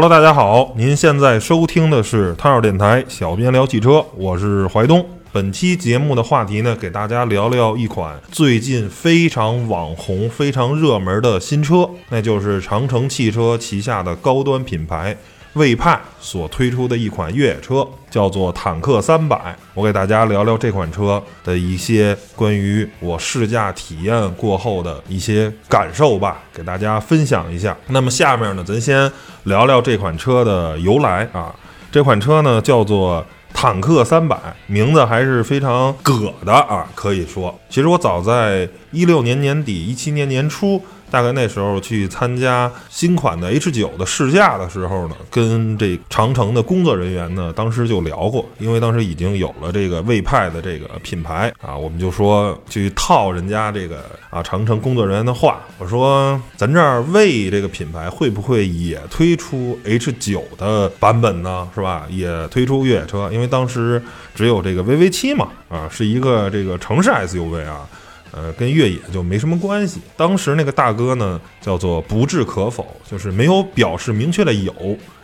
Hello，大家好，您现在收听的是汤小电台小编聊汽车，我是怀东。本期节目的话题呢，给大家聊聊一款最近非常网红、非常热门的新车，那就是长城汽车旗下的高端品牌魏派所推出的一款越野车，叫做坦克三百。我给大家聊聊这款车的一些关于我试驾体验过后的一些感受吧，给大家分享一下。那么下面呢，咱先聊聊这款车的由来啊。这款车呢，叫做。坦克三百名字还是非常葛的啊，可以说，其实我早在一六年年底、一七年年初。大概那时候去参加新款的 H 九的试驾的时候呢，跟这长城的工作人员呢，当时就聊过，因为当时已经有了这个魏派的这个品牌啊，我们就说去套人家这个啊长城工作人员的话，我说咱这儿魏这个品牌会不会也推出 H 九的版本呢？是吧？也推出越野车，因为当时只有这个 VV 七嘛，啊，是一个这个城市 SUV 啊。呃，跟越野就没什么关系。当时那个大哥呢，叫做不置可否，就是没有表示明确的有，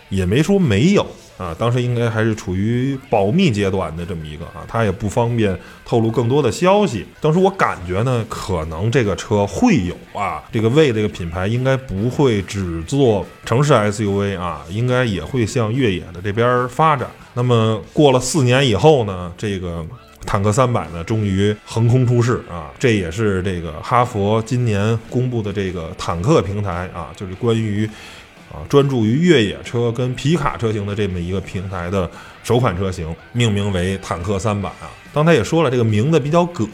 也没说没有啊。当时应该还是处于保密阶段的这么一个啊，他也不方便透露更多的消息。当时我感觉呢，可能这个车会有啊，这个魏这个品牌应该不会只做城市 SUV 啊，应该也会向越野的这边发展。那么过了四年以后呢，这个。坦克三百呢，终于横空出世啊！这也是这个哈佛今年公布的这个坦克平台啊，就是关于啊专注于越野车跟皮卡车型的这么一个平台的首款车型，命名为坦克三百啊。刚才也说了，这个名字比较葛，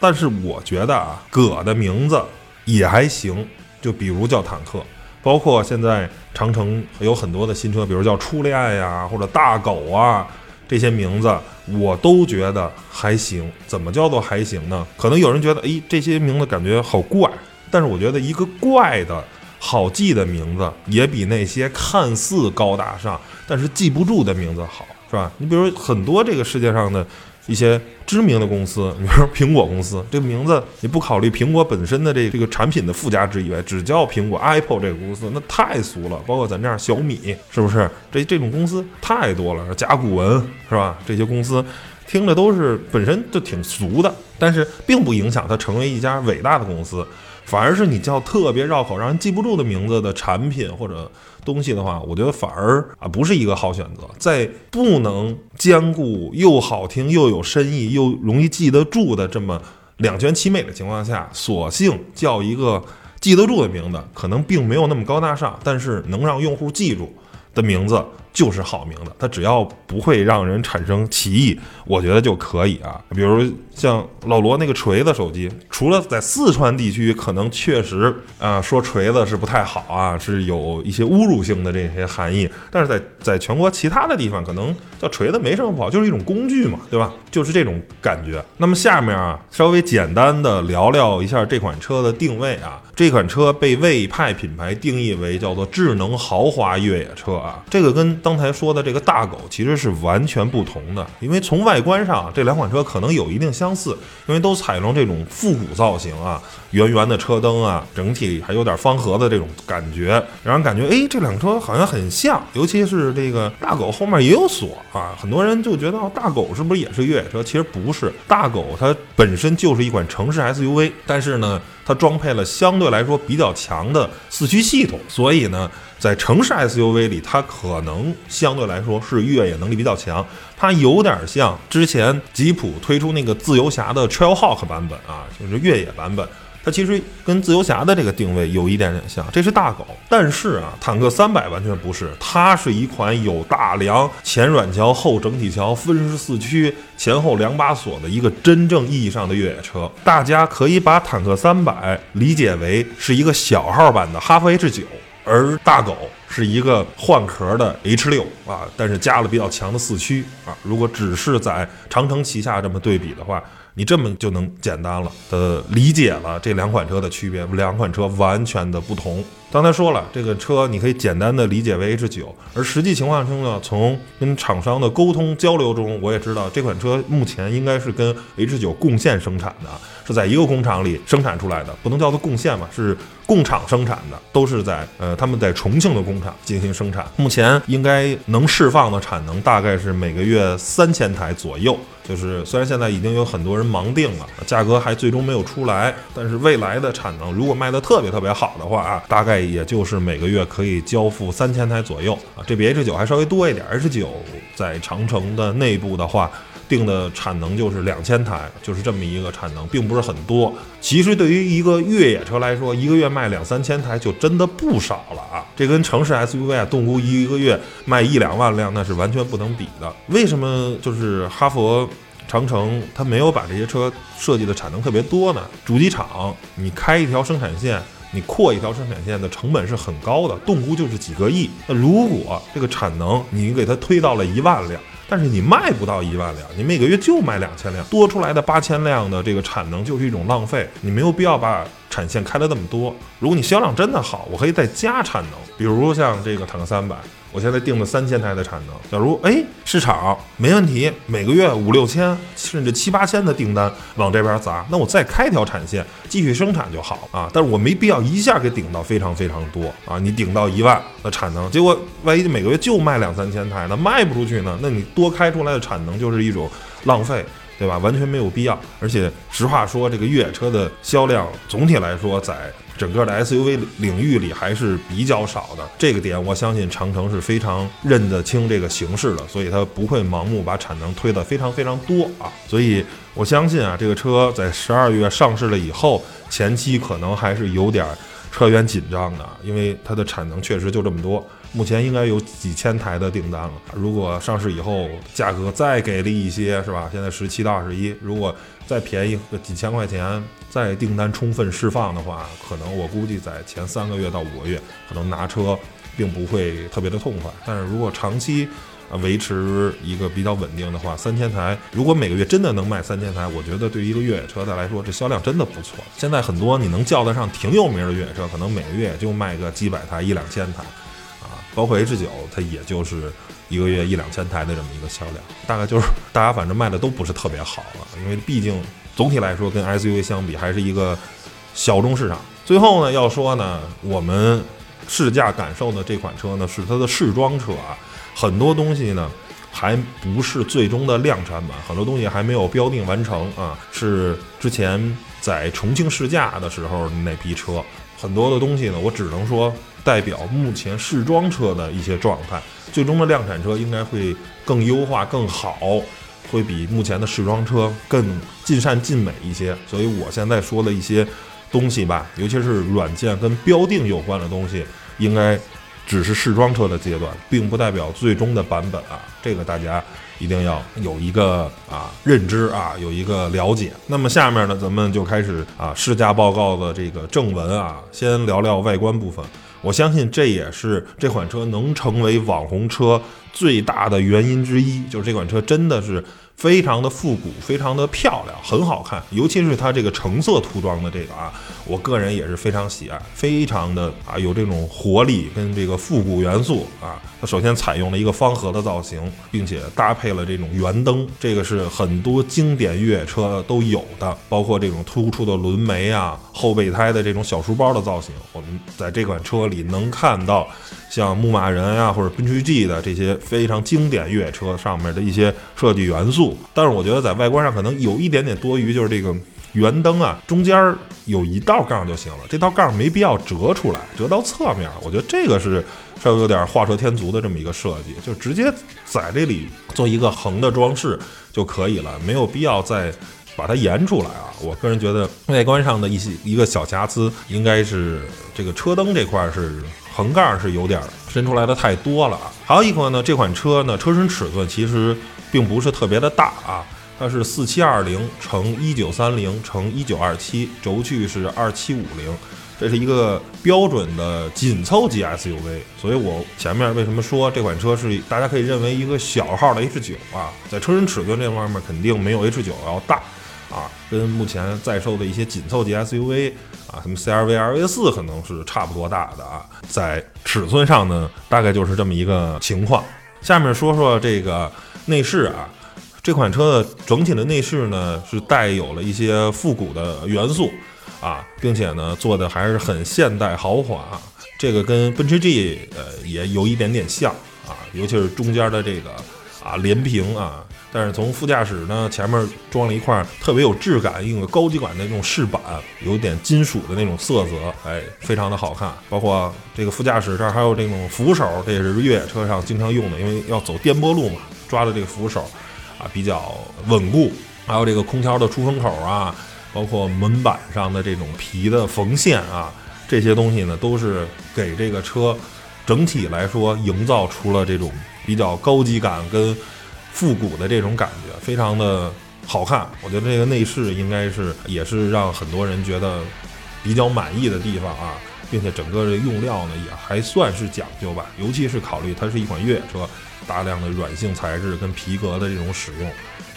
但是我觉得啊，葛的名字也还行。就比如叫坦克，包括现在长城有很多的新车，比如叫初恋呀，或者大狗啊。这些名字我都觉得还行，怎么叫做还行呢？可能有人觉得，哎，这些名字感觉好怪，但是我觉得一个怪的好记的名字，也比那些看似高大上但是记不住的名字好，是吧？你比如很多这个世界上的。一些知名的公司，比如说苹果公司，这个名字你不考虑苹果本身的这这个产品的附加值以外，只叫苹果 Apple 这个公司，那太俗了。包括咱这样小米，是不是？这这种公司太多了，甲骨文是吧？这些公司听着都是本身就挺俗的，但是并不影响它成为一家伟大的公司。反而是你叫特别绕口、让人记不住的名字的产品或者东西的话，我觉得反而啊不是一个好选择。在不能兼顾又好听又有深意又容易记得住的这么两全其美的情况下，索性叫一个记得住的名字，可能并没有那么高大上，但是能让用户记住的名字。就是好名字，它只要不会让人产生歧义，我觉得就可以啊。比如像老罗那个锤子手机，除了在四川地区可能确实啊说锤子是不太好啊，是有一些侮辱性的这些含义，但是在在全国其他的地方，可能叫锤子没什么不好，就是一种工具嘛，对吧？就是这种感觉。那么下面啊，稍微简单的聊聊一下这款车的定位啊。这款车被魏派品牌定义为叫做智能豪华越野车啊，这个跟刚才说的这个大狗其实是完全不同的。因为从外观上，这两款车可能有一定相似，因为都采用这种复古造型啊，圆圆的车灯啊，整体还有点方盒子这种感觉，让人感觉哎，这两车好像很像。尤其是这个大狗后面也有锁啊，很多人就觉得大狗是不是也是越野车？其实不是，大狗它本身就是一款城市 SUV，但是呢。它装配了相对来说比较强的四驱系统，所以呢，在城市 SUV 里，它可能相对来说是越野能力比较强。它有点像之前吉普推出那个自由侠的 Trailhawk 版本啊，就是越野版本。它其实跟自由侠的这个定位有一点点像，这是大狗，但是啊，坦克三百完全不是，它是一款有大梁、前软桥、后整体桥、分时四驱、前后两把锁的一个真正意义上的越野车。大家可以把坦克三百理解为是一个小号版的哈弗 H 九，而大狗是一个换壳的 H 六啊，但是加了比较强的四驱啊。如果只是在长城旗下这么对比的话。你这么就能简单了的理解了这两款车的区别，两款车完全的不同。刚才说了，这个车你可以简单的理解为 H 九，而实际情况中呢，从跟厂商的沟通交流中，我也知道这款车目前应该是跟 H 九共线生产的，是在一个工厂里生产出来的，不能叫做共线嘛，是共厂生产的，都是在呃他们在重庆的工厂进行生产。目前应该能释放的产能大概是每个月三千台左右。就是虽然现在已经有很多人盲定了，价格还最终没有出来，但是未来的产能如果卖得特别特别好的话啊，大概也就是每个月可以交付三千台左右啊。这比 H 九还稍微多一点，H 九在长城的内部的话。定的产能就是两千台，就是这么一个产能，并不是很多。其实对于一个越野车来说，一个月卖两三千台就真的不少了啊！这跟城市 SUV 啊，动估一个月卖一两万辆那是完全不能比的。为什么就是哈佛长城它没有把这些车设计的产能特别多呢？主机厂你开一条生产线，你扩一条生产线的成本是很高的，动估就是几个亿。那如果这个产能你给它推到了一万辆。但是你卖不到一万辆，你每个月就卖两千辆，多出来的八千辆的这个产能就是一种浪费，你没有必要把产线开了那么多。如果你销量真的好，我可以再加产能，比如像这个坦克三百。我现在定了三千台的产能，假如哎市场没问题，每个月五六千甚至七八千的订单往这边砸，那我再开条产线继续生产就好啊。但是我没必要一下给顶到非常非常多啊，你顶到一万的产能，结果万一每个月就卖两三千台，那卖不出去呢？那你多开出来的产能就是一种浪费，对吧？完全没有必要。而且实话说，这个越野车的销量总体来说在。整个的 SUV 领域里还是比较少的，这个点我相信长城是非常认得清这个形势的，所以它不会盲目把产能推得非常非常多啊。所以我相信啊，这个车在十二月上市了以后，前期可能还是有点车源紧张的，因为它的产能确实就这么多。目前应该有几千台的订单了。如果上市以后价格再给力一些，是吧？现在十七到二十一，如果再便宜个几千块钱，再订单充分释放的话，可能我估计在前三个月到五个月，可能拿车并不会特别的痛快。但是如果长期啊维持一个比较稳定的话，三千台，如果每个月真的能卖三千台，我觉得对于一个越野车的来说，这销量真的不错。现在很多你能叫得上挺有名的越野车，可能每个月也就卖个几百台、一两千台。包括 H 九，它也就是一个月一两千台的这么一个销量，大概就是大家反正卖的都不是特别好了，因为毕竟总体来说跟 SUV 相比还是一个小众市场。最后呢，要说呢，我们试驾感受的这款车呢是它的试装车啊，很多东西呢还不是最终的量产版，很多东西还没有标定完成啊，是之前在重庆试驾的时候那批车，很多的东西呢，我只能说。代表目前试装车的一些状态，最终的量产车应该会更优化、更好，会比目前的试装车更尽善尽美一些。所以我现在说的一些东西吧，尤其是软件跟标定有关的东西，应该只是试装车的阶段，并不代表最终的版本啊。这个大家一定要有一个啊认知啊，有一个了解。那么下面呢，咱们就开始啊试驾报告的这个正文啊，先聊聊外观部分。我相信这也是这款车能成为网红车最大的原因之一，就是这款车真的是。非常的复古，非常的漂亮，很好看，尤其是它这个橙色涂装的这个啊，我个人也是非常喜爱，非常的啊有这种活力跟这个复古元素啊。它首先采用了一个方盒的造型，并且搭配了这种圆灯，这个是很多经典越野车都有的，包括这种突出的轮眉啊、后备胎的这种小书包的造型，我们在这款车里能看到。像牧马人啊，或者奔驰 G 的这些非常经典越野车上面的一些设计元素，但是我觉得在外观上可能有一点点多余，就是这个圆灯啊，中间有一道杠就行了，这道杠没必要折出来，折到侧面，我觉得这个是稍微有点画蛇添足的这么一个设计，就直接在这里做一个横的装饰就可以了，没有必要再把它延出来啊。我个人觉得外观上的一些一个小瑕疵，应该是这个车灯这块是。横杠是有点伸出来的太多了啊！还有一款呢，这款车呢，车身尺寸其实并不是特别的大啊，它是四七二零乘一九三零乘一九二七，轴距是二七五零，这是一个标准的紧凑级 SUV。所以我前面为什么说这款车是大家可以认为一个小号的 H 九啊，在车身尺寸这方面肯定没有 H 九要大。啊，跟目前在售的一些紧凑级 SUV 啊，什么 CRV、RV 四可能是差不多大的啊，在尺寸上呢，大概就是这么一个情况。下面说说这个内饰啊，这款车的整体的内饰呢是带有了一些复古的元素啊，并且呢做的还是很现代豪华。这个跟奔驰 G 呃也有一点点像啊，尤其是中间的这个啊连屏啊。但是从副驾驶呢，前面装了一块特别有质感、一个高级感的那种饰板，有点金属的那种色泽，哎，非常的好看。包括这个副驾驶这儿还有这种扶手，这也是越野车上经常用的，因为要走颠簸路嘛，抓的这个扶手啊比较稳固。还有这个空调的出风口啊，包括门板上的这种皮的缝线啊，这些东西呢，都是给这个车整体来说营造出了这种比较高级感跟。复古的这种感觉非常的好看，我觉得这个内饰应该是也是让很多人觉得比较满意的地方啊，并且整个的用料呢也还算是讲究吧，尤其是考虑它是一款越野车，大量的软性材质跟皮革的这种使用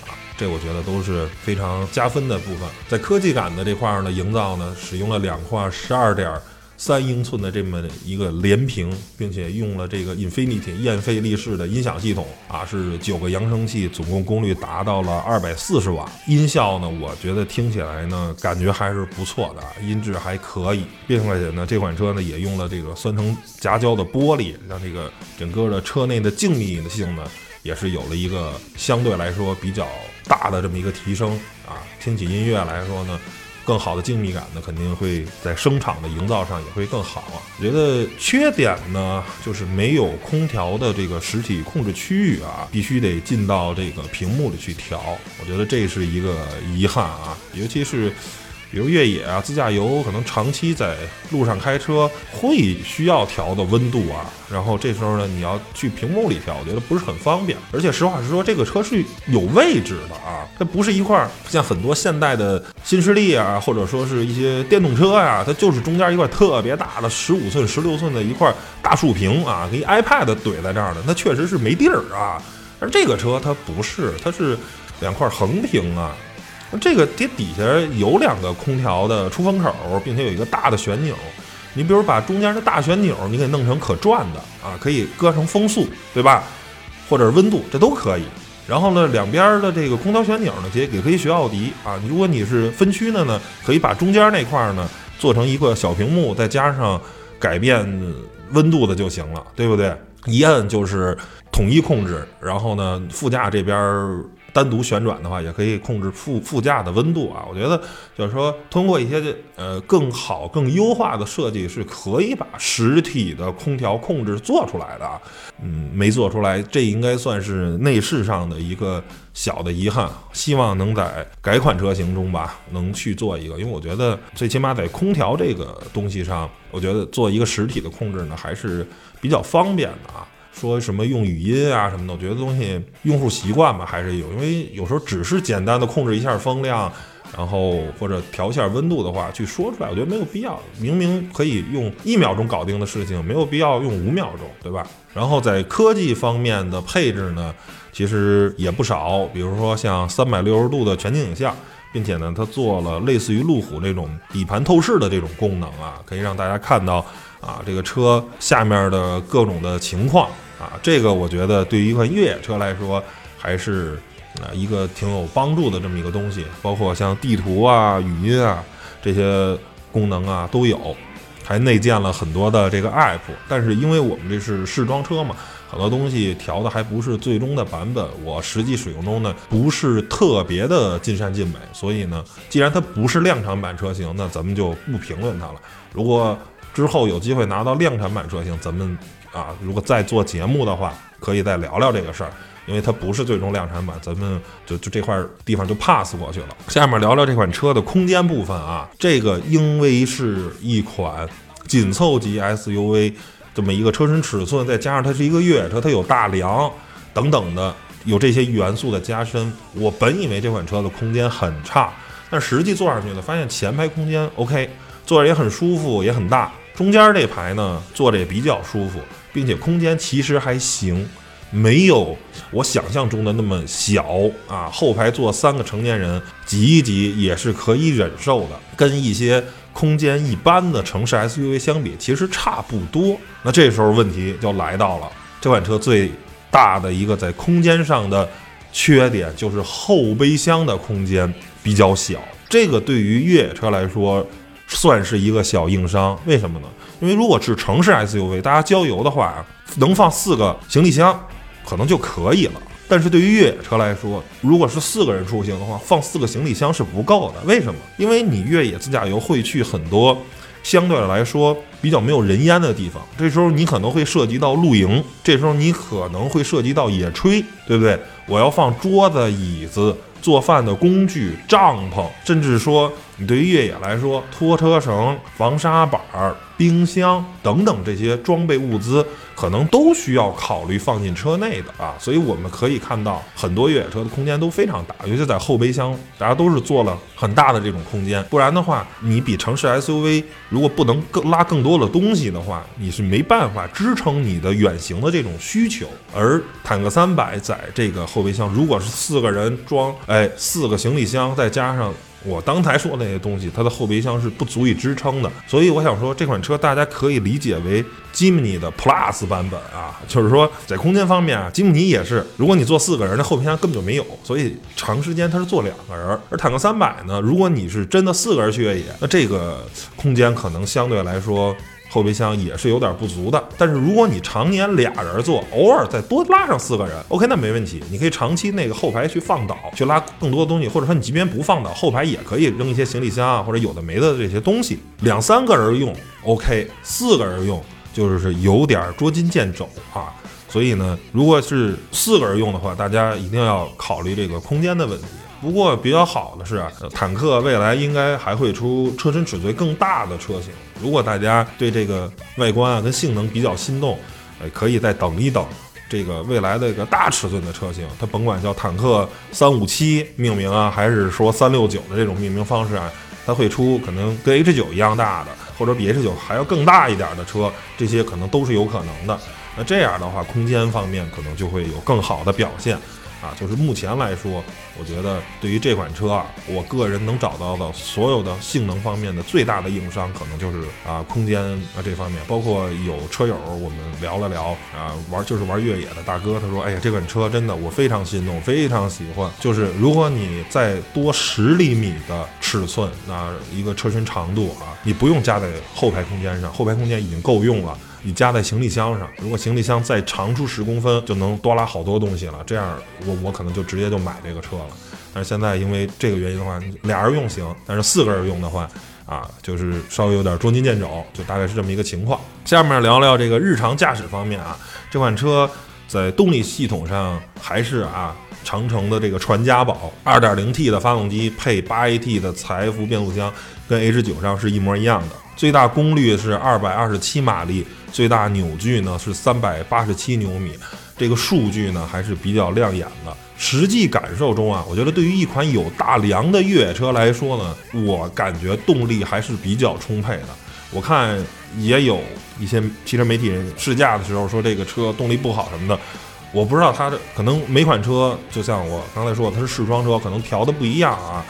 啊，这我觉得都是非常加分的部分。在科技感的这块儿呢，营造呢使用了两块十二点。三英寸的这么一个连屏，并且用了这个 Infinity 燕飞利仕的音响系统啊，是九个扬声器，总共功率达到了二百四十瓦。音效呢，我觉得听起来呢，感觉还是不错的，音质还可以，并且呢，这款车呢也用了这个酸层夹胶的玻璃，让这个整个的车内的静谧性呢，也是有了一个相对来说比较大的这么一个提升啊。听起音乐来说呢。更好的静谧感呢，肯定会在声场的营造上也会更好啊。我觉得缺点呢，就是没有空调的这个实体控制区域啊，必须得进到这个屏幕里去调。我觉得这是一个遗憾啊，尤其是。比如越野啊，自驾游可能长期在路上开车会需要调的温度啊，然后这时候呢，你要去屏幕里调，我觉得不是很方便。而且实话实说，这个车是有位置的啊，它不是一块像很多现代的新势力啊，或者说是一些电动车呀，它就是中间一块特别大的十五寸、十六寸的一块大竖屏啊，给 iPad 怼在这儿的，那确实是没地儿啊。而这个车它不是，它是两块横屏啊。那这个底底下有两个空调的出风口，并且有一个大的旋钮。你比如把中间的大旋钮，你给弄成可转的啊，可以搁成风速，对吧？或者是温度，这都可以。然后呢，两边的这个空调旋钮呢，也也可以学奥迪啊。如果你是分区的呢，可以把中间那块呢做成一个小屏幕，再加上改变温度的就行了，对不对？一摁就是统一控制。然后呢，副驾这边。单独旋转的话，也可以控制副副驾的温度啊。我觉得就是说，通过一些呃更好、更优化的设计，是可以把实体的空调控制做出来的啊。嗯，没做出来，这应该算是内饰上的一个小的遗憾。希望能在改款车型中吧，能去做一个，因为我觉得最起码在空调这个东西上，我觉得做一个实体的控制呢，还是比较方便的啊。说什么用语音啊什么的，我觉得东西用户习惯吧还是有，因为有时候只是简单的控制一下风量，然后或者调一下温度的话，去说出来，我觉得没有必要。明明可以用一秒钟搞定的事情，没有必要用五秒钟，对吧？然后在科技方面的配置呢，其实也不少，比如说像三百六十度的全景影像，并且呢，它做了类似于路虎这种底盘透视的这种功能啊，可以让大家看到啊这个车下面的各种的情况。啊，这个我觉得对于一款越野车来说，还是啊一个挺有帮助的这么一个东西。包括像地图啊、语音啊这些功能啊都有，还内建了很多的这个 app。但是因为我们这是试装车嘛，很多东西调的还不是最终的版本。我实际使用中呢，不是特别的尽善尽美。所以呢，既然它不是量产版车型，那咱们就不评论它了。如果之后有机会拿到量产版车型，咱们。啊，如果再做节目的话，可以再聊聊这个事儿，因为它不是最终量产版，咱们就就这块地方就 pass 过去了。下面聊聊这款车的空间部分啊，这个因为是一款紧凑级 SUV，这么一个车身尺寸，再加上它是一个越野车，它有大梁等等的，有这些元素的加深，我本以为这款车的空间很差，但实际坐上去呢，发现前排空间 OK，坐着也很舒服，也很大。中间这排呢，坐着也比较舒服。并且空间其实还行，没有我想象中的那么小啊。后排坐三个成年人，挤一挤也是可以忍受的。跟一些空间一般的城市 SUV 相比，其实差不多。那这时候问题就来到了，这款车最大的一个在空间上的缺点就是后备箱的空间比较小。这个对于越野车来说算是一个小硬伤。为什么呢？因为如果是城市 SUV，大家郊游的话，能放四个行李箱，可能就可以了。但是对于越野车来说，如果是四个人出行的话，放四个行李箱是不够的。为什么？因为你越野自驾游会去很多相对来说比较没有人烟的地方，这时候你可能会涉及到露营，这时候你可能会涉及到野炊，对不对？我要放桌子、椅子、做饭的工具、帐篷，甚至说你对于越野来说，拖车绳、防沙板儿、冰箱等等这些装备物资。可能都需要考虑放进车内的啊，所以我们可以看到很多越野车的空间都非常大，尤其在后备箱，大家都是做了很大的这种空间。不然的话，你比城市 SUV 如果不能更拉更多的东西的话，你是没办法支撑你的远行的这种需求。而坦克三百在这个后备箱，如果是四个人装，哎，四个行李箱再加上。我刚才说那些东西，它的后备箱是不足以支撑的，所以我想说，这款车大家可以理解为吉姆尼的 Plus 版本啊，就是说在空间方面啊，吉姆尼也是，如果你坐四个人，那后备箱根本就没有，所以长时间它是坐两个人。而坦克三百呢，如果你是真的四个人去越野，那这个空间可能相对来说。后备箱也是有点不足的，但是如果你常年俩人坐，偶尔再多拉上四个人，OK，那没问题。你可以长期那个后排去放倒，去拉更多的东西，或者说你即便不放倒，后排也可以扔一些行李箱啊，或者有的没的这些东西。两三个人用 OK，四个人用就是有点捉襟见肘啊。所以呢，如果是四个人用的话，大家一定要考虑这个空间的问题。不过比较好的是，坦克未来应该还会出车身尺寸更大的车型。如果大家对这个外观啊跟性能比较心动，呃，可以再等一等这个未来的一个大尺寸的车型。它甭管叫坦克三五七命名啊，还是说三六九的这种命名方式啊，它会出可能跟 H 九一样大的，或者比 H 九还要更大一点的车，这些可能都是有可能的。那这样的话，空间方面可能就会有更好的表现。啊，就是目前来说，我觉得对于这款车啊，我个人能找到的所有的性能方面的最大的硬伤，可能就是啊空间啊这方面。包括有车友我们聊了聊啊，玩就是玩越野的大哥，他说，哎呀，这款车真的我非常心动，非常喜欢。就是如果你再多十厘米的尺寸，那一个车身长度啊，你不用加在后排空间上，后排空间已经够用了。你加在行李箱上，如果行李箱再长出十公分，就能多拉好多东西了。这样，我我可能就直接就买这个车了。但是现在因为这个原因的话，俩人用行，但是四个人用的话，啊，就是稍微有点捉襟见肘，就大概是这么一个情况。下面聊聊这个日常驾驶方面啊，这款车在动力系统上还是啊长城的这个传家宝，2.0T 的发动机配 8AT 的财富变速箱，跟 H9 上是一模一样的。最大功率是二百二十七马力，最大扭矩呢是三百八十七牛米，这个数据呢还是比较亮眼的。实际感受中啊，我觉得对于一款有大梁的越野车来说呢，我感觉动力还是比较充沛的。我看也有一些汽车媒体人试驾的时候说这个车动力不好什么的，我不知道它的可能每款车就像我刚才说它是试装车，可能调的不一样啊。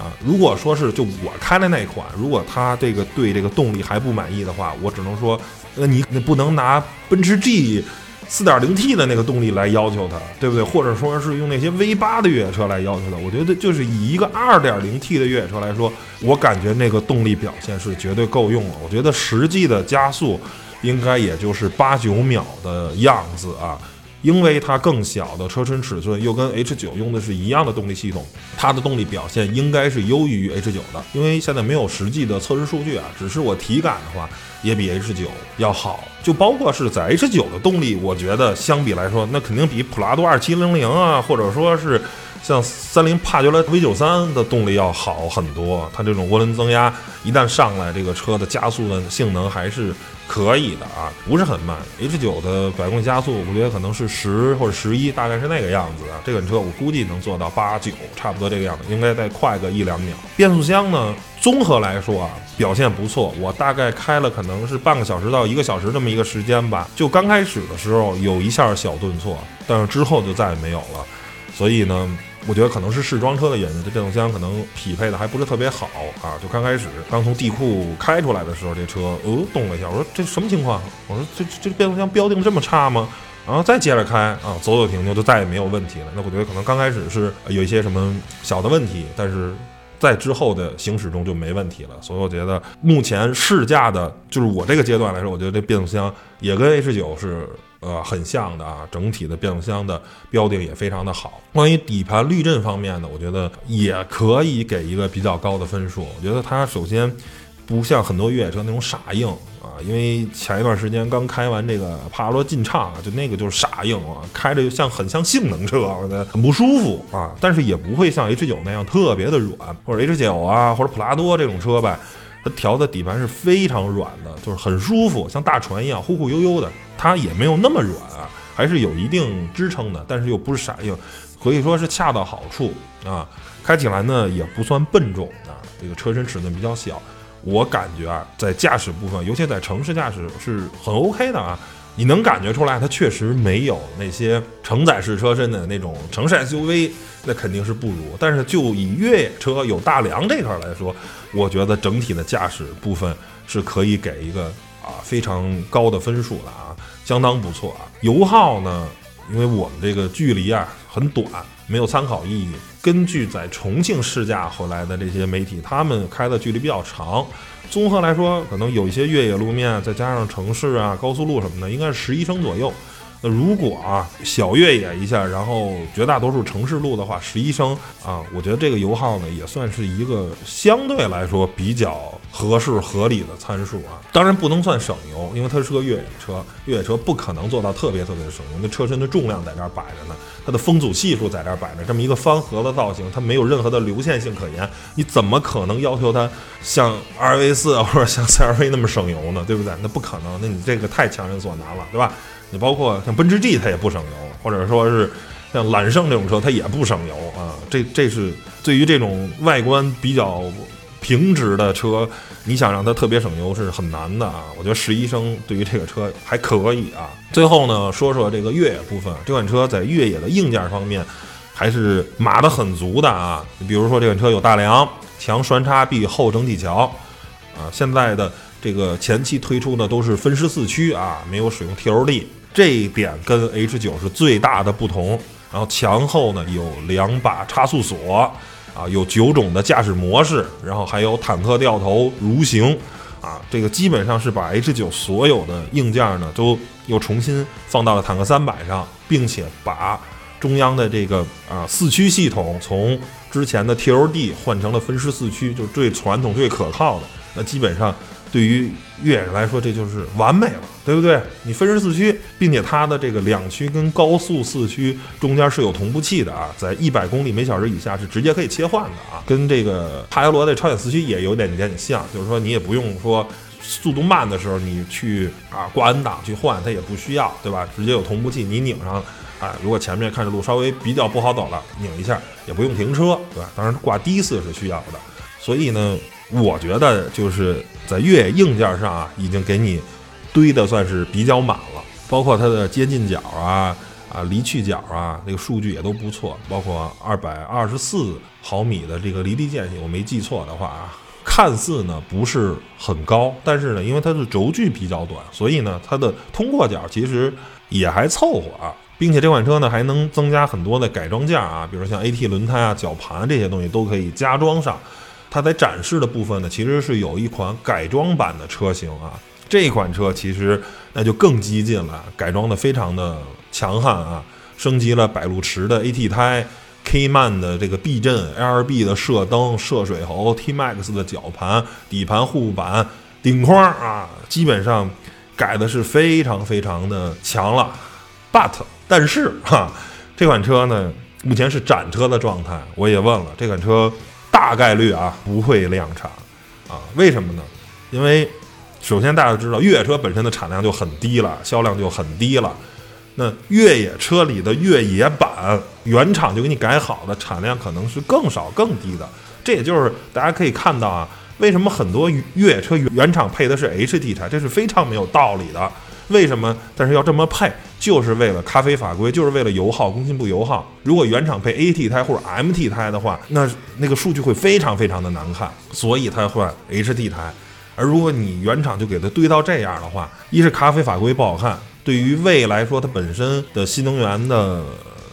啊，如果说是就我开的那款，如果它这个对这个动力还不满意的话，我只能说，那你你不能拿奔驰 G 4.0T 的那个动力来要求它，对不对？或者说是用那些 V 八的越野车来要求它。我觉得就是以一个 2.0T 的越野车来说，我感觉那个动力表现是绝对够用了。我觉得实际的加速应该也就是八九秒的样子啊。因为它更小的车身尺寸，又跟 H 九用的是一样的动力系统，它的动力表现应该是优于 H 九的。因为现在没有实际的测试数据啊，只是我体感的话，也比 H 九要好。就包括是在 H 九的动力，我觉得相比来说，那肯定比普拉多二七零零啊，或者说是像三菱帕杰罗 V 九三的动力要好很多。它这种涡轮增压一旦上来，这个车的加速的性能还是。可以的啊，不是很慢。H 九的百公里加速，我觉得可能是十或者十一，大概是那个样子啊。这款车我估计能做到八九，差不多这个样子，应该再快个一两秒。变速箱呢，综合来说啊，表现不错。我大概开了可能是半个小时到一个小时这么一个时间吧。就刚开始的时候有一下小顿挫，但是之后就再也没有了。所以呢。我觉得可能是试装车的原因，这变速箱可能匹配的还不是特别好啊。就刚开始刚从地库开出来的时候，这车呃动了一下，我说这什么情况？我说这这变速箱标定这么差吗？然后再接着开啊，走走停停就再也没有问题了。那我觉得可能刚开始是有一些什么小的问题，但是在之后的行驶中就没问题了。所以我觉得目前试驾的，就是我这个阶段来说，我觉得这变速箱也跟 H 九是呃很像的啊，整体的变速箱的标定也非常的好。关于底盘滤震方面呢，我觉得也可以给一个比较高的分数。我觉得它首先不像很多越野车那种傻硬啊。因为前一段时间刚开完这个帕罗劲畅啊，就那个就是傻硬啊，开着像很像性能车，很不舒服啊。但是也不会像 H 九那样特别的软，或者 H 九啊，或者普拉多这种车吧，它调的底盘是非常软的，就是很舒服，像大船一样忽忽悠悠的。它也没有那么软啊，还是有一定支撑的，但是又不是傻硬，可以说是恰到好处啊。开起来呢也不算笨重啊，这个车身尺寸比较小。我感觉啊，在驾驶部分，尤其在城市驾驶是很 OK 的啊。你能感觉出来，它确实没有那些承载式车身的那种城市 SUV，那肯定是不如。但是就以越野车有大梁这块来说，我觉得整体的驾驶部分是可以给一个啊非常高的分数的啊，相当不错啊。油耗呢，因为我们这个距离啊很短。没有参考意义。根据在重庆试驾回来的这些媒体，他们开的距离比较长，综合来说，可能有一些越野路面，再加上城市啊、高速路什么的，应该是十一升左右。那如果啊小越野一下，然后绝大多数城市路的话，十一升啊，我觉得这个油耗呢也算是一个相对来说比较合适合理的参数啊。当然不能算省油，因为它是个越野车，越野车不可能做到特别特别的省油。那车身的重量在这儿摆着呢，它的风阻系数在这儿摆着，这么一个方盒的造型，它没有任何的流线性可言，你怎么可能要求它像 R V 四或者像 C R V 那么省油呢？对不对？那不可能，那你这个太强人所难了，对吧？你包括像奔驰 G，它也不省油，或者说是像揽胜这种车，它也不省油啊。这这是对于这种外观比较平直的车，你想让它特别省油是很难的啊。我觉得十一升对于这个车还可以啊。最后呢，说说这个越野部分，这款车在越野的硬件方面还是码的很足的啊。你比如说这款车有大梁、强栓插臂、后整体桥啊。现在的这个前期推出的都是分时四驱啊，没有使用 TOD。这一点跟 H 九是最大的不同。然后墙后呢有两把差速锁，啊，有九种的驾驶模式，然后还有坦克掉头、蠕行，啊，这个基本上是把 H 九所有的硬件呢都又重新放到了坦克三百上，并且把中央的这个啊四驱系统从之前的 TOD 换成了分时四驱，就是最传统、最可靠的。那基本上。对于越野来说，这就是完美了，对不对？你分时四驱，并且它的这个两驱跟高速四驱中间是有同步器的啊，在一百公里每小时以下是直接可以切换的啊，跟这个帕杰罗的超远四驱也有点点像，就是说你也不用说速度慢的时候你去啊挂 N 档去换，它也不需要，对吧？直接有同步器，你拧上，啊，如果前面看着路稍微比较不好走了，拧一下也不用停车，对吧？当然挂低四是需要的，所以呢。我觉得就是在越野硬件上啊，已经给你堆的算是比较满了，包括它的接近角啊、啊离去角啊，这个数据也都不错。包括二百二十四毫米的这个离地间隙，我没记错的话啊，看似呢不是很高，但是呢，因为它的轴距比较短，所以呢，它的通过角其实也还凑合啊，并且这款车呢还能增加很多的改装件啊，比如像 AT 轮胎啊、绞盘这些东西都可以加装上。它在展示的部分呢，其实是有一款改装版的车型啊。这款车其实那就更激进了，改装的非常的强悍啊，升级了百路驰的 AT 胎，K-MAN 的这个避震，LB 的射灯、涉水喉，T-MAX 的绞盘、底盘护板、顶框啊，基本上改的是非常非常的强了。But 但是哈，这款车呢，目前是展车的状态。我也问了这款车。大概率啊不会量产，啊，为什么呢？因为首先大家知道越野车本身的产量就很低了，销量就很低了。那越野车里的越野版原厂就给你改好的产量可能是更少更低的。这也就是大家可以看到啊，为什么很多越野车原厂配的是 HT 胎，这是非常没有道理的。为什么？但是要这么配，就是为了咖啡法规，就是为了油耗，工信部油耗。如果原厂配 AT 胎或者 MT 胎的话，那那个数据会非常非常的难看，所以它换 HT 胎。而如果你原厂就给它堆到这样的话，一是咖啡法规不好看，对于未来说它本身的新能源的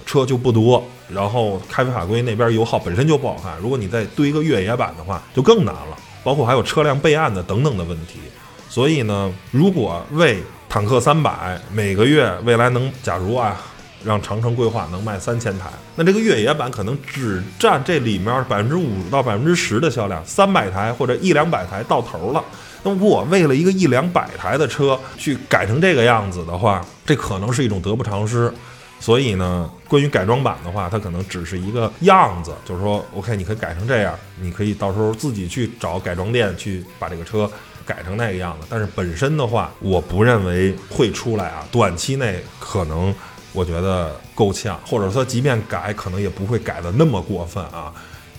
车就不多然后咖啡法规那边油耗本身就不好看，如果你再堆一个越野版的话，就更难了。包括还有车辆备案的等等的问题。所以呢，如果为坦克三百每个月未来能，假如啊，让长城规划能卖三千台，那这个越野版可能只占这里面百分之五到百分之十的销量，三百台或者一两百台到头了。那我为了一个一两百台的车去改成这个样子的话，这可能是一种得不偿失。所以呢，关于改装版的话，它可能只是一个样子，就是说，OK，你可以改成这样，你可以到时候自己去找改装店去把这个车改成那个样子。但是本身的话，我不认为会出来啊，短期内可能我觉得够呛，或者说即便改，可能也不会改的那么过分啊。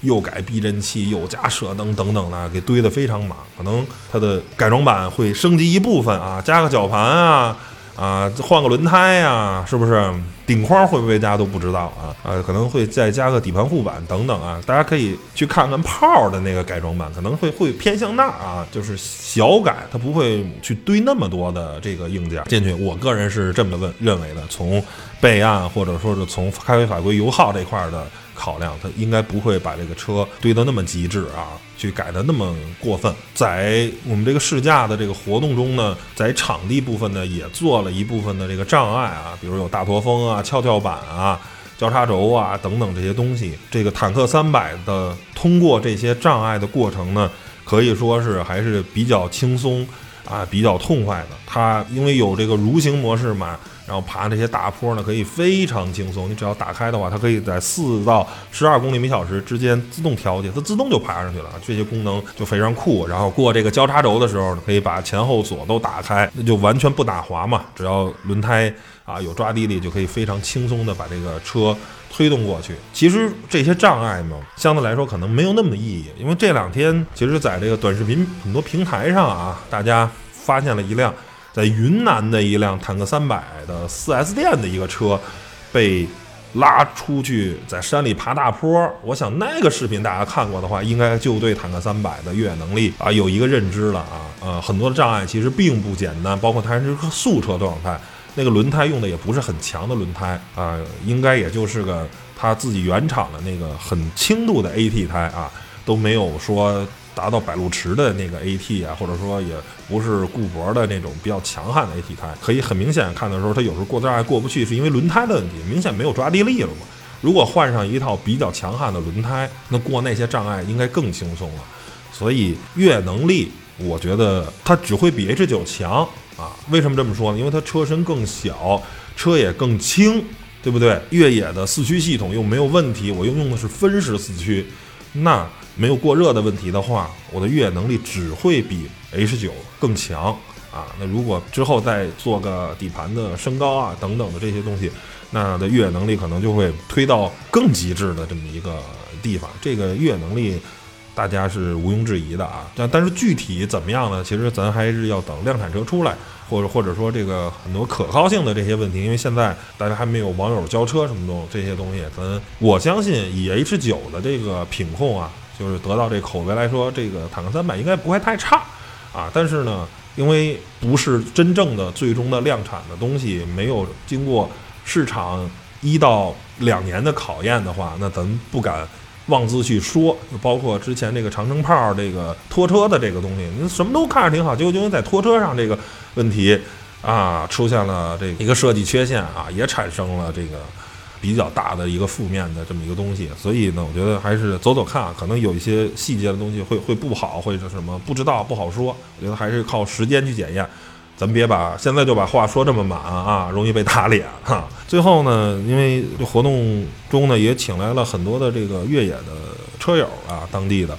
又改避震器，又加射灯等等的，给堆得非常满。可能它的改装版会升级一部分啊，加个绞盘啊，啊，换个轮胎呀，是不是？顶框会不会大家都不知道啊？呃，可能会再加个底盘护板等等啊。大家可以去看看炮的那个改装版，可能会会偏向那儿啊，就是小改，它不会去堆那么多的这个硬件进去。我个人是这么问认为的，从备案或者说是从开回法规油耗这块的。考量，它应该不会把这个车堆得那么极致啊，去改的那么过分。在我们这个试驾的这个活动中呢，在场地部分呢，也做了一部分的这个障碍啊，比如有大驼峰啊、跷跷板啊、交叉轴啊等等这些东西。这个坦克三百的通过这些障碍的过程呢，可以说是还是比较轻松啊，比较痛快的。它因为有这个蠕行模式嘛。然后爬这些大坡呢，可以非常轻松。你只要打开的话，它可以在四到十二公里每小时之间自动调节，它自动就爬上去了。这些功能就非常酷。然后过这个交叉轴的时候，可以把前后锁都打开，那就完全不打滑嘛。只要轮胎啊有抓地力，就可以非常轻松的把这个车推动过去。其实这些障碍嘛，相对来说可能没有那么意义，因为这两天其实在这个短视频很多平台上啊，大家发现了一辆。在云南的一辆坦克三百的 4S 店的一个车，被拉出去在山里爬大坡。我想那个视频大家看过的话，应该就对坦克三百的越野能力啊有一个认知了啊。呃，很多的障碍其实并不简单，包括它是个素车状态，那个轮胎用的也不是很强的轮胎啊，应该也就是个它自己原厂的那个很轻度的 AT 胎啊，都没有说。达到百路驰的那个 AT 啊，或者说也不是固铂的那种比较强悍的 AT 胎，可以很明显看的时候，它有时候过障碍过不去，是因为轮胎的问题，明显没有抓地力了嘛。如果换上一套比较强悍的轮胎，那过那些障碍应该更轻松了。所以越野能力，我觉得它只会比 H 九强啊。为什么这么说呢？因为它车身更小，车也更轻，对不对？越野的四驱系统又没有问题，我又用的是分时四驱，那。没有过热的问题的话，我的越野能力只会比 H 九更强啊。那如果之后再做个底盘的升高啊等等的这些东西，那的越野能力可能就会推到更极致的这么一个地方。这个越野能力大家是毋庸置疑的啊。但但是具体怎么样呢？其实咱还是要等量产车出来，或者或者说这个很多可靠性的这些问题，因为现在大家还没有网友交车什么东这些东西，咱我相信以 H 九的这个品控啊。就是得到这口碑来说，这个坦克三百应该不会太差，啊，但是呢，因为不是真正的最终的量产的东西，没有经过市场一到两年的考验的话，那咱不敢妄自去说。就包括之前这个长城炮这个拖车的这个东西，你什么都看着挺好，结果就因为在拖车上这个问题啊，出现了这一个设计缺陷啊，也产生了这个。比较大的一个负面的这么一个东西，所以呢，我觉得还是走走看，可能有一些细节的东西会会不好，或者什么不知道不好说。我觉得还是靠时间去检验，咱别把现在就把话说这么满啊，容易被打脸哈。最后呢，因为这活动中呢也请来了很多的这个越野的车友啊，当地的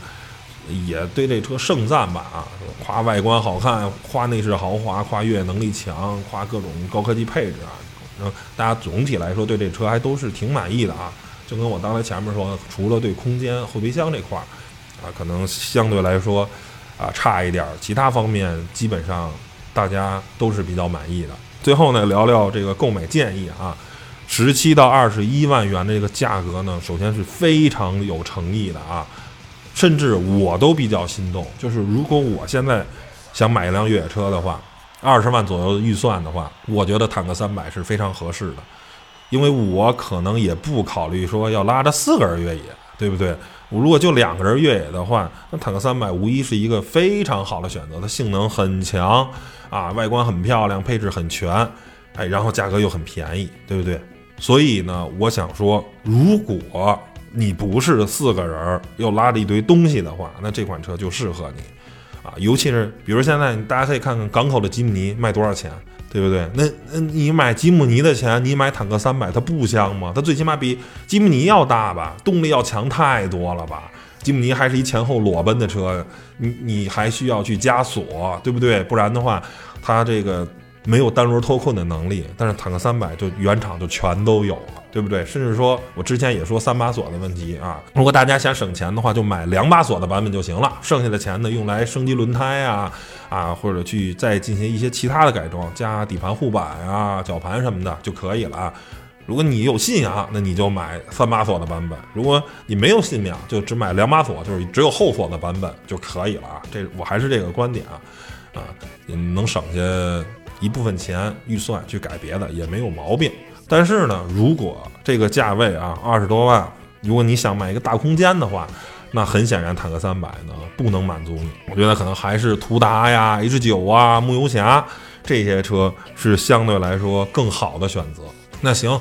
也对这车盛赞吧啊，夸外观好看，夸内饰豪华，夸越野能力强，夸各种高科技配置啊。嗯，大家总体来说对这车还都是挺满意的啊。就跟我刚才前面说，除了对空间后备箱这块儿啊，可能相对来说啊差一点儿，其他方面基本上大家都是比较满意的。最后呢，聊聊这个购买建议啊，十七到二十一万元的这个价格呢，首先是非常有诚意的啊，甚至我都比较心动。就是如果我现在想买一辆越野车的话。二十万左右的预算的话，我觉得坦克三百是非常合适的。因为我可能也不考虑说要拉着四个人越野，对不对？我如果就两个人越野的话，那坦克三百无疑是一个非常好的选择，它性能很强啊，外观很漂亮，配置很全，哎，然后价格又很便宜，对不对？所以呢，我想说，如果你不是四个人又拉着一堆东西的话，那这款车就适合你啊，尤其是比如现在大家可以看看港口的吉姆尼卖多少钱。对不对？那那你买吉姆尼的钱，你买坦克三百，它不香吗？它最起码比吉姆尼要大吧，动力要强太多了吧？吉姆尼还是一前后裸奔的车，你你还需要去加锁，对不对？不然的话，它这个。没有单轮脱困的能力，但是坦克三百就原厂就全都有了，对不对？甚至说我之前也说三把锁的问题啊，如果大家想省钱的话，就买两把锁的版本就行了，剩下的钱呢用来升级轮胎啊啊，或者去再进行一些其他的改装，加底盘护板啊、绞盘什么的就可以了啊。如果你有信仰，那你就买三把锁的版本；如果你没有信仰，就只买两把锁，就是只有后锁的版本就可以了啊。这我还是这个观点啊啊，能省下。一部分钱预算去改别的也没有毛病，但是呢，如果这个价位啊二十多万，如果你想买一个大空间的话，那很显然坦克三百呢不能满足你。我觉得可能还是途达呀、H 九啊、牧游侠这些车是相对来说更好的选择。那行，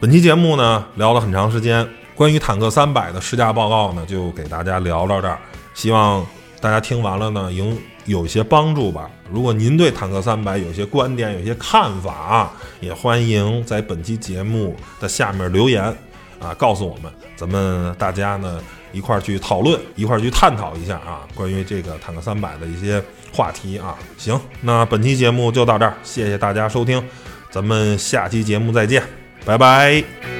本期节目呢聊了很长时间，关于坦克三百的试驾报告呢就给大家聊到这儿，希望大家听完了呢赢。有一些帮助吧。如果您对坦克三百有些观点、有些看法，也欢迎在本期节目的下面留言啊，告诉我们，咱们大家呢一块儿去讨论，一块儿去探讨一下啊，关于这个坦克三百的一些话题啊。行，那本期节目就到这儿，谢谢大家收听，咱们下期节目再见，拜拜。